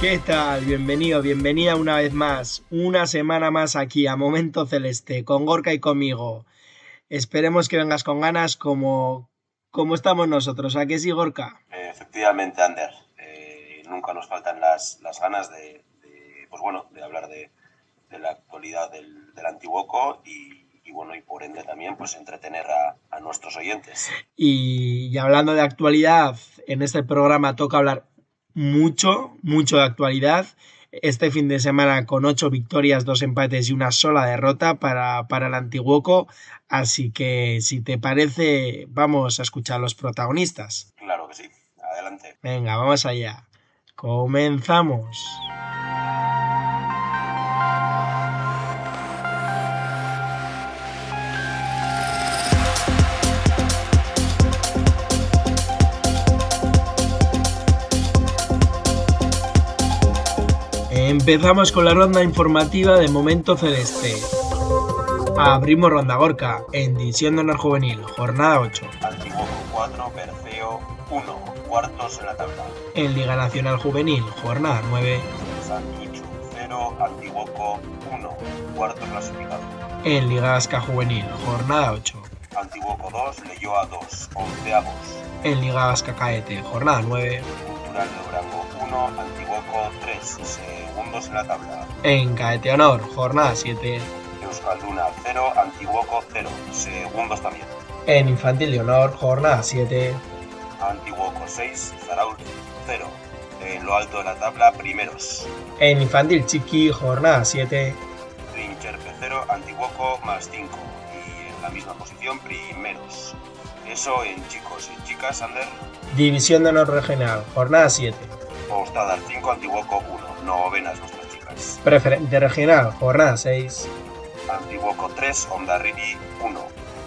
¿Qué tal? Bienvenido, bienvenida una vez más, una semana más aquí a Momento Celeste, con Gorka y conmigo. Esperemos que vengas con ganas como, como estamos nosotros. ¿A qué sí, Gorka? Efectivamente, Ander. Eh, nunca nos faltan las, las ganas de, de, pues bueno, de hablar de, de la actualidad del, del Antiguoco y, y, bueno, y por ende también pues entretener a, a nuestros oyentes. Y, y hablando de actualidad, en este programa toca hablar mucho, mucho de actualidad. Este fin de semana con ocho victorias, dos empates y una sola derrota para, para el Antiguoco. Así que si te parece, vamos a escuchar a los protagonistas. Claro que sí. Adelante. Venga, vamos allá. Comenzamos. Empezamos con la ronda informativa de Momento Celeste. Abrimos ronda Gorka en División de Honor Juvenil, jornada 8. Antiguoco 4, Berceo 1, cuartos en la tabla. En Liga Nacional Juvenil, jornada 9. Santuchu 0, Antiguoco 1, cuarto clasificado. En Liga Vasca Juvenil, jornada 8. Antiguoco 2, Leyoa 2, onceavos. En Liga Vasca Caete, jornada 9. Cultural de Durango 1, Antiguoco 3, segundos en la tabla. En Caete Honor, jornada 7. Euskalduna 0, Antiguoco 0, segundos también. En Infantil de Honor, jornada 7. Antiguoco 6, Zarauz 0. En lo alto de la tabla, primeros. En Infantil Chiqui, jornada 7. Trincherpe 0, Antiguoco más 5. Y en la misma posición, primeros. Eso en chicos y chicas, Ander. División de Honor Regional, jornada 7. Postadar 5, Antiguoco 1. Novenas nuestras chicas. Preferente Regional, jornada 6. Antiguoco 3, Ondarribi 1.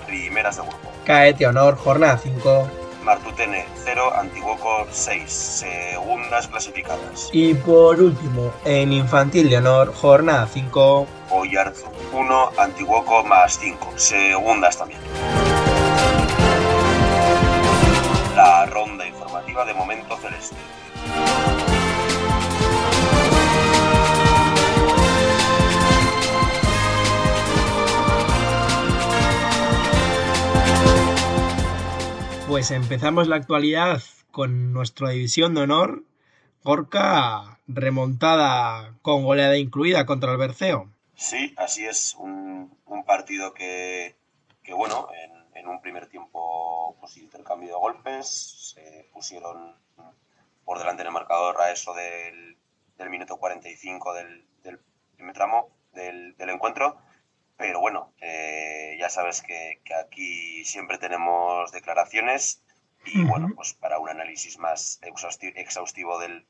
Primeras de grupo. Caete Honor, jornada 5. Martutene 0, Antiguoco 6. Segundas clasificadas. Y por último, en Infantil de Honor, jornada 5. Oyarzu 1, Antiguoco más 5. Segundas también. La ronda informativa de Momento Celeste. Pues empezamos la actualidad con nuestra división de honor. Gorka remontada con goleada incluida contra el Berceo. Sí, así es. Un, un partido que, bueno, en, un primer tiempo, pues intercambio de golpes, se pusieron por delante en el marcador a eso del, del minuto 45 del, del primer tramo del encuentro. Pero bueno, eh, ya sabes que, que, aquí siempre tenemos declaraciones y uh -huh. bueno, pues para un análisis más exhaustivo, del,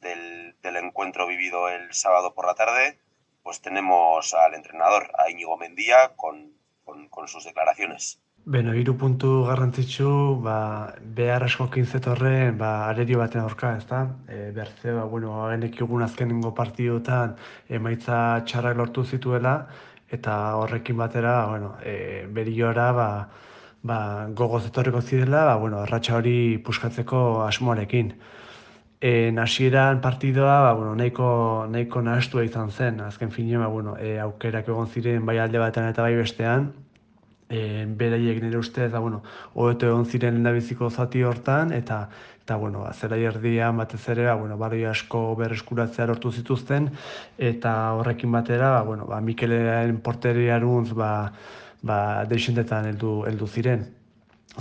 del, del, encuentro vivido el sábado por la tarde, pues tenemos al entrenador, a Íñigo Mendía, con, con, con sus declaraciones. Beno, hiru puntu garrantzitsu, ba, behar askokin zetorren, ba, arerio baten aurka, ez da? E, Berzea, bueno, genek egun azkenengo partidutan emaitza txarrak lortu zituela, eta horrekin batera, bueno, e, beriora, ba, ba, gogoz etorriko zidela, ba, bueno, arratxa hori puskatzeko asmoarekin. E, nasieran partidoa, ba, bueno, nahiko, nahiko nahastua izan zen, azken fine, ba, bueno, e, aukerak egon ziren bai alde batean eta bai bestean, e, beraiek nire ustez, da, bueno, hobeto egon ziren lehendabiziko zati hortan, eta eta bueno, zera erdian batez ere, ba, bueno, barri asko berreskuratzea lortu zituzten, eta horrekin batera, ba, bueno, ba, Mikelaren porteriaruntz, ba, ba, deixentetan heldu, heldu ziren.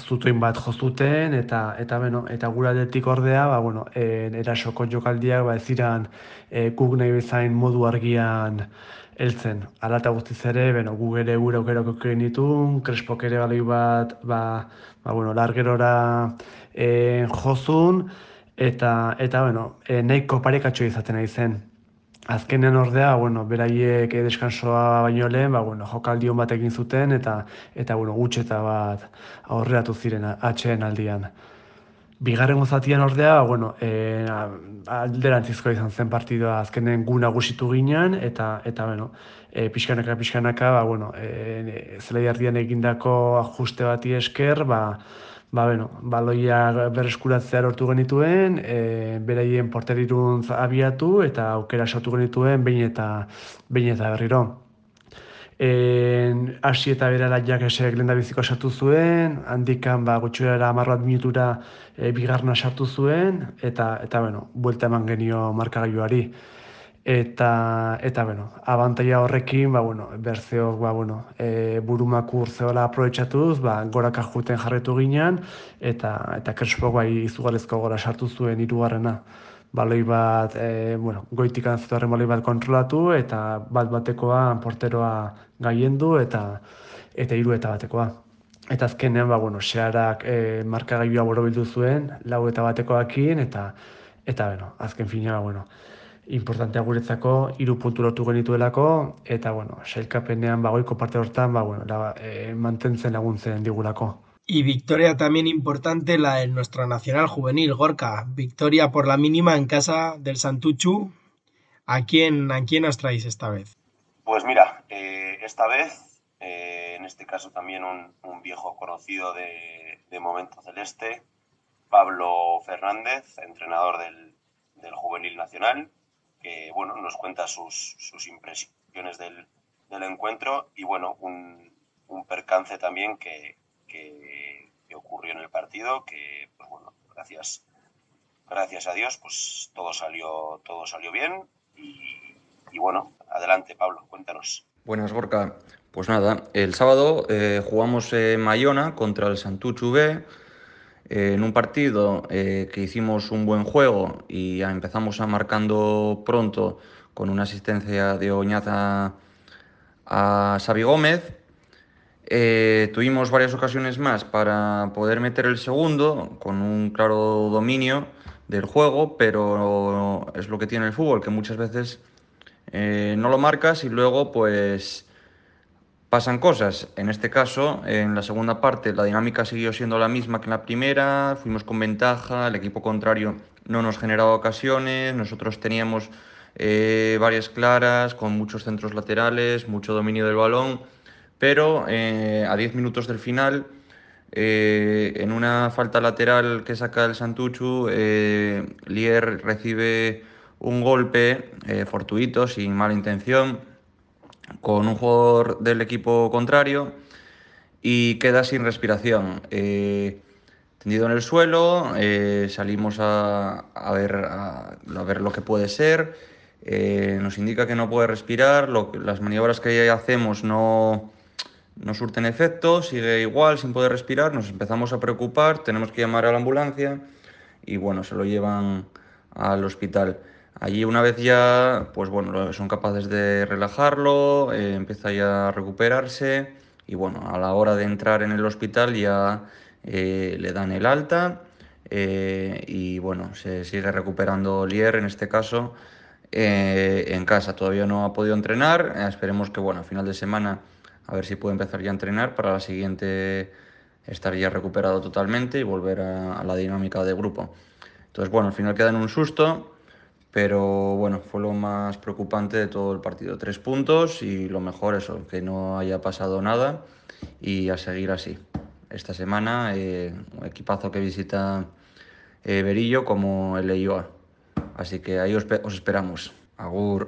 Zutuin bat jozuten, eta, eta, bueno, eta gura detik ordea, ba, bueno, e, erasoko jokaldiak, ba, ez ziren e, guk nahi bezain modu argian, heltzen. Hala eta guztiz ere, beno, gu ere gure aukerako egin ditun, krespok ere baloi bat, ba, ba bueno, largerora e, jozun, eta, eta bueno, e, nahiko parekatxo izaten nahi zen. Azkenen ordea, bueno, beraiek deskansoa baino lehen, ba, bueno, jokaldion bat egin zuten, eta, eta bueno, gutxeta bat aurreatu ziren atxeen aldian. Bigarren gozatian ordea, bueno, e, alderantzizkoa izan zen partidua azkenen gu nagusitu ginen, eta, eta bueno, e, pixkanaka, pixkanaka, ba, bueno, e, zelai egindako ajuste bati esker, ba, ba, bueno, baloia berreskuratzea lortu genituen, e, beraien porterirun abiatu eta aukera sortu genituen behin eta, behin eta berriro. En, hasi eta bera laiak esek lehen biziko sartu zuen, handikan ba, gutxuera amarrat minutura e, bigarna sartu zuen, eta, eta bueno, buelta eman genio markagailuari eta eta bueno, abantaila horrekin, ba bueno, berzeok ba bueno, e, burumakur zeola aprobetxatuz, ba goraka joeten jarretu ginean eta eta Kerspok bai izugarrizko gora sartu zuen hirugarrena. Baloi bat, e, bueno, goitik antzetorren baloi bat kontrolatu eta bat batekoa porteroa gaiendu eta eta hiru eta batekoa. Eta azkenean, ba, bueno, xearak e, markagailua borobildu zuen, lau eta batekoakin, eta, eta, bueno, azken fina, bueno, importantea guretzako, hiru puntu lortu genituelako, eta, bueno, sailkapenean bagoiko parte hortan, ba, bueno, la, e, mantentzen laguntzen digulako. Y victoria también importante la de nuestra nacional juvenil, Gorka. Victoria por la mínima en casa del Santuchu. ¿A quién, a quién os traéis esta vez? Pues mira, eh, esta vez, eh, en este caso también un, un viejo conocido de, de, Momento Celeste, Pablo Fernández, entrenador del, del Juvenil Nacional, que bueno, nos cuenta sus, sus impresiones del, del, encuentro y bueno, un, un percance también que, ocurrió en el partido, que pues bueno, gracias, gracias a Dios, pues todo salió, todo salió bien y, bueno, adelante Pablo, cuéntanos. Buenas, Gorka. Pues nada, el sábado eh, jugamos en Mayona contra el Santuchu B en un partido eh, que hicimos un buen juego y empezamos a marcando pronto con una asistencia de Oñaza a Xavi Gómez. Eh, tuvimos varias ocasiones más para poder meter el segundo con un claro dominio del juego, pero es lo que tiene el fútbol, que muchas veces eh, no lo marcas y luego pues pasan cosas. En este caso, en la segunda parte, la dinámica siguió siendo la misma que en la primera, fuimos con ventaja, el equipo contrario no nos generaba ocasiones, nosotros teníamos eh, varias claras, con muchos centros laterales, mucho dominio del balón, pero eh, a 10 minutos del final, eh, en una falta lateral que saca el Santuchu, eh, Lier recibe un golpe fortuito, sin mala intención, con un jugador del equipo contrario y queda sin respiración. Tendido en el suelo, salimos a, a, ver, a, ver lo que puede ser, nos indica que no puede respirar, las maniobras que hacemos no, no surten efecto, sigue igual, sin poder respirar, nos empezamos a preocupar, tenemos que llamar a la ambulancia y bueno, se lo llevan al hospital. Allí una vez ya, pues bueno, son capaces de relajarlo, eh, empieza ya a recuperarse y bueno, a la hora de entrar en el hospital ya eh, le dan el alta eh, y bueno, se sigue recuperando Lier en este caso en casa. Todavía no ha podido entrenar, esperemos que bueno, a final de semana a ver si puede empezar ya a entrenar para la siguiente estar ya recuperado totalmente y volver a, la dinámica de grupo. Entonces bueno, al final queda en un susto pero bueno, fue lo más preocupante de todo el partido. Tres puntos y lo mejor eso, que no haya pasado nada y a seguir así. Esta semana, eh, un equipazo que visita eh, Berillo como el Leioa. Así que ahí os esperamos. Agur.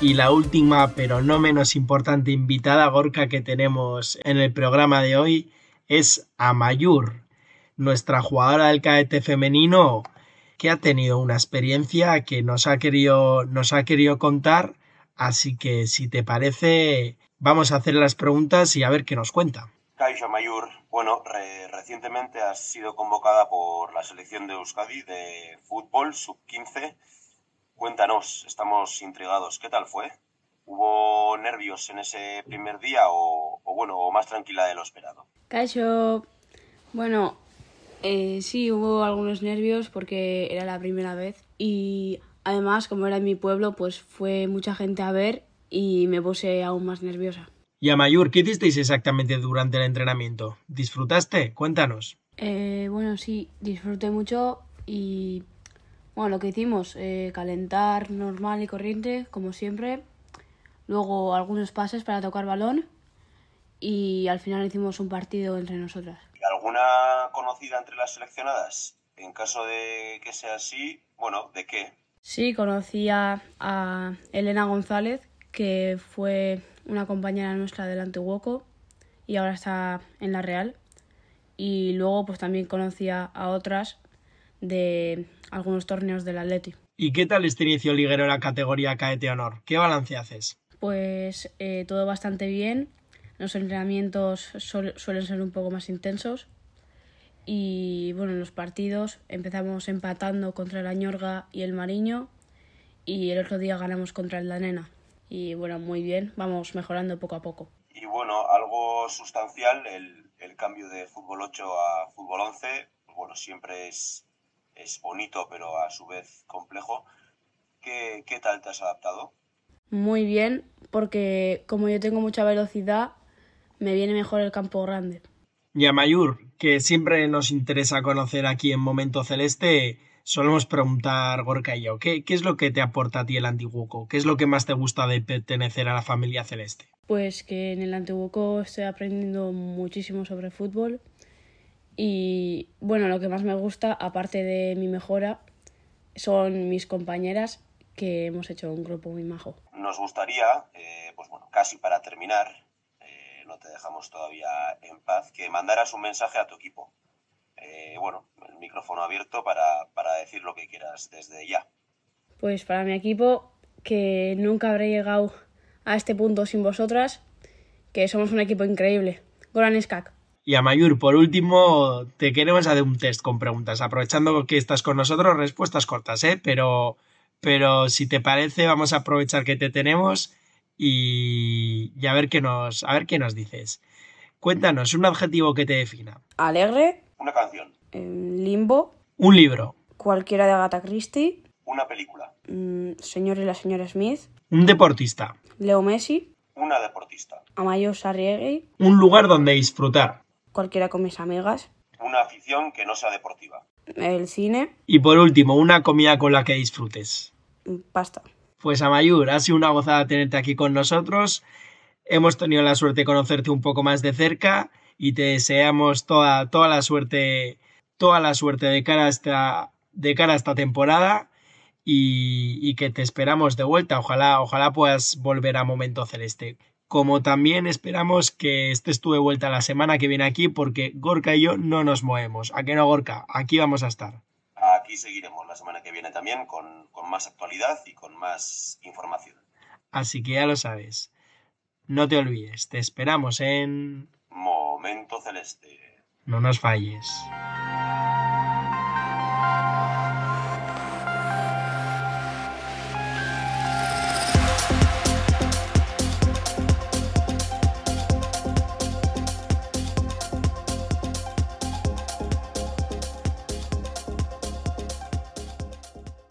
Y la última, pero no menos importante invitada, Gorka, que tenemos en el programa de hoy es Amayur, nuestra jugadora del cadete femenino que ha tenido una experiencia que nos ha querido, nos ha querido contar. Así que si te parece, vamos a hacer las preguntas y a ver qué nos cuenta. Kaisha Mayur, bueno, recientemente has sido convocada por la selección de Euskadi de fútbol sub-15. Cuéntanos, estamos intrigados, ¿qué tal fue? ¿Hubo nervios en ese primer día o, bueno, o más tranquila de lo esperado? Kaisho, bueno, eh, sí, hubo algunos nervios porque era la primera vez y además como era en mi pueblo pues fue mucha gente a ver y me puse aún más nerviosa. Y a Mayur, ¿qué hicisteis exactamente durante el entrenamiento? ¿Disfrutaste? Cuéntanos. Eh, bueno, sí, disfruté mucho y bueno, lo que hicimos, eh, calentar normal y corriente, como siempre. Luego algunos pases para tocar balón y al final hicimos un partido entre nosotras. ¿Alguna conocida entre las seleccionadas? En caso de que sea así, bueno, ¿de qué? Sí, conocía a Elena González, que fue una compañera nuestra del Antiguoco y ahora está en la Real. Y luego pues también conocía a otras de algunos torneos del Atleti. ¿Y qué tal este inicio liguero en la categoría Caete Honor? ¿Qué balance haces? Pues eh, todo bastante bien. Los entrenamientos suelen ser un poco más intensos. Y bueno, en los partidos empezamos empatando contra el Añorga y el Mariño. Y el otro día ganamos contra el Danena y bueno, muy bien, vamos mejorando poco a poco. Y bueno, algo sustancial, el, el cambio de fútbol 8 a fútbol 11, bueno, siempre es, es bonito, pero a su vez complejo. ¿Qué, ¿Qué tal te has adaptado? Muy bien, porque como yo tengo mucha velocidad, me viene mejor el campo grande. Y a Mayur, que siempre nos interesa conocer aquí en Momento Celeste, solemos preguntar, Gorka y yo, ¿qué, es lo que te aporta a ti el Antiguoco? ¿Qué es lo que más te gusta de pertenecer a la familia celeste? Pues que en el Antiguoco estoy aprendiendo muchísimo sobre fútbol y bueno, lo que más me gusta, aparte de mi mejora, son mis compañeras que hemos hecho un grupo muy majo. Nos gustaría, eh, pues bueno, casi para terminar, eh, no te dejamos todavía en paz, que mandaras un mensaje a tu equipo. Eh, bueno, el micrófono abierto para, para decir lo que quieras desde ya. Pues para mi equipo, que nunca habré llegado a este punto sin vosotras, que somos un equipo increíble. Goran Skak. Y a Mayur, por último, te queremos hacer un test con preguntas. Aprovechando que estás con nosotros, respuestas cortas, ¿eh? Pero, pero si te parece, vamos a aprovechar que te tenemos y, y a, ver qué nos, a ver qué nos dices. Cuéntanos un adjetivo que te defina. Alegre, una canción. Limbo. Un libro. Cualquiera de Agatha Christie. Una película. Mm, señor y la señora Smith. Un deportista. Leo Messi. Una deportista. Amayo Sarriegui. Un lugar donde disfrutar. Cualquiera con mis amigas. Una afición que no sea deportiva. El cine. Y por último, una comida con la que disfrutes. Pasta. Pues Amayur, ha sido una gozada tenerte aquí con nosotros. Hemos tenido la suerte de conocerte un poco más de cerca y te deseamos toda, toda la suerte, toda la suerte de cara a esta, de cara a esta temporada y, que te esperamos de vuelta. Ojalá, ojalá puedas volver a Momento Celeste. Como también esperamos que estés tú de vuelta la semana que viene aquí, porque Gorka y yo no nos movemos. ¿A qué no, Gorka? Aquí vamos a estar. Aquí seguiremos la semana que viene también con, con más actualidad y con más información. Así que ya lo sabes. No te olvides, te esperamos en Momento Celeste. No nos falles.